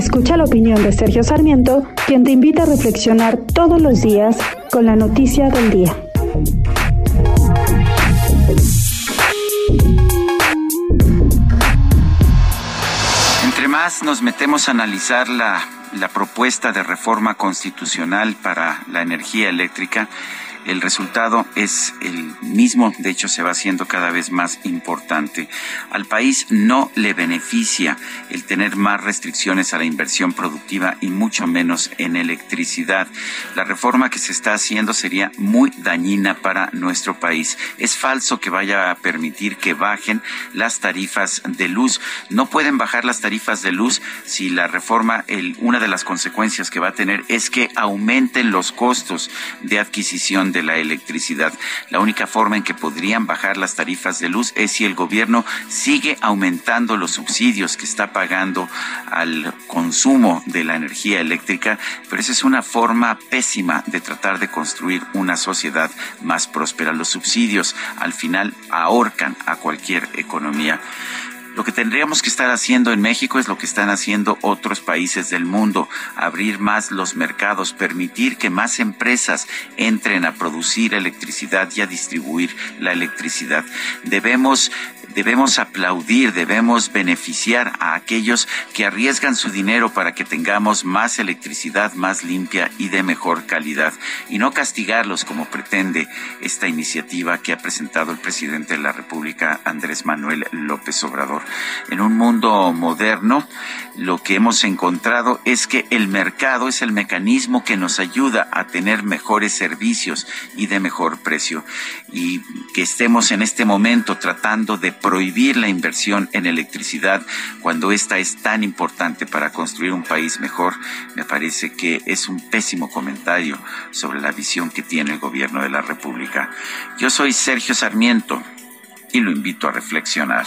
Escucha la opinión de Sergio Sarmiento, quien te invita a reflexionar todos los días con la noticia del día. Entre más nos metemos a analizar la, la propuesta de reforma constitucional para la energía eléctrica, el resultado es el mismo, de hecho se va haciendo cada vez más importante. Al país no le beneficia el tener más restricciones a la inversión productiva y mucho menos en electricidad. La reforma que se está haciendo sería muy dañina para nuestro país. Es falso que vaya a permitir que bajen las tarifas de luz. No pueden bajar las tarifas de luz si la reforma, el, una de las consecuencias que va a tener es que aumenten los costos de adquisición de la electricidad. La única forma en que podrían bajar las tarifas de luz es si el gobierno sigue aumentando los subsidios que está pagando al consumo de la energía eléctrica, pero esa es una forma pésima de tratar de construir una sociedad más próspera. Los subsidios al final ahorcan a cualquier economía. Lo que tendríamos que estar haciendo en México es lo que están haciendo otros países del mundo, abrir más los mercados, permitir que más empresas entren a producir electricidad y a distribuir la electricidad. Debemos debemos aplaudir, debemos beneficiar a aquellos que arriesgan su dinero para que tengamos más electricidad más limpia y de mejor calidad y no castigarlos como pretende esta iniciativa que ha presentado el presidente de la República, Andrés Manuel López Obrador. En un mundo moderno, lo que hemos encontrado es que el mercado es el mecanismo que nos ayuda a tener mejores servicios y de mejor precio y que estemos en este momento tratando de prohibir la inversión en electricidad cuando esta es tan importante para construir un país mejor, me parece que es un pésimo comentario sobre la visión que tiene el gobierno de la República. Yo soy Sergio Sarmiento y lo invito a reflexionar.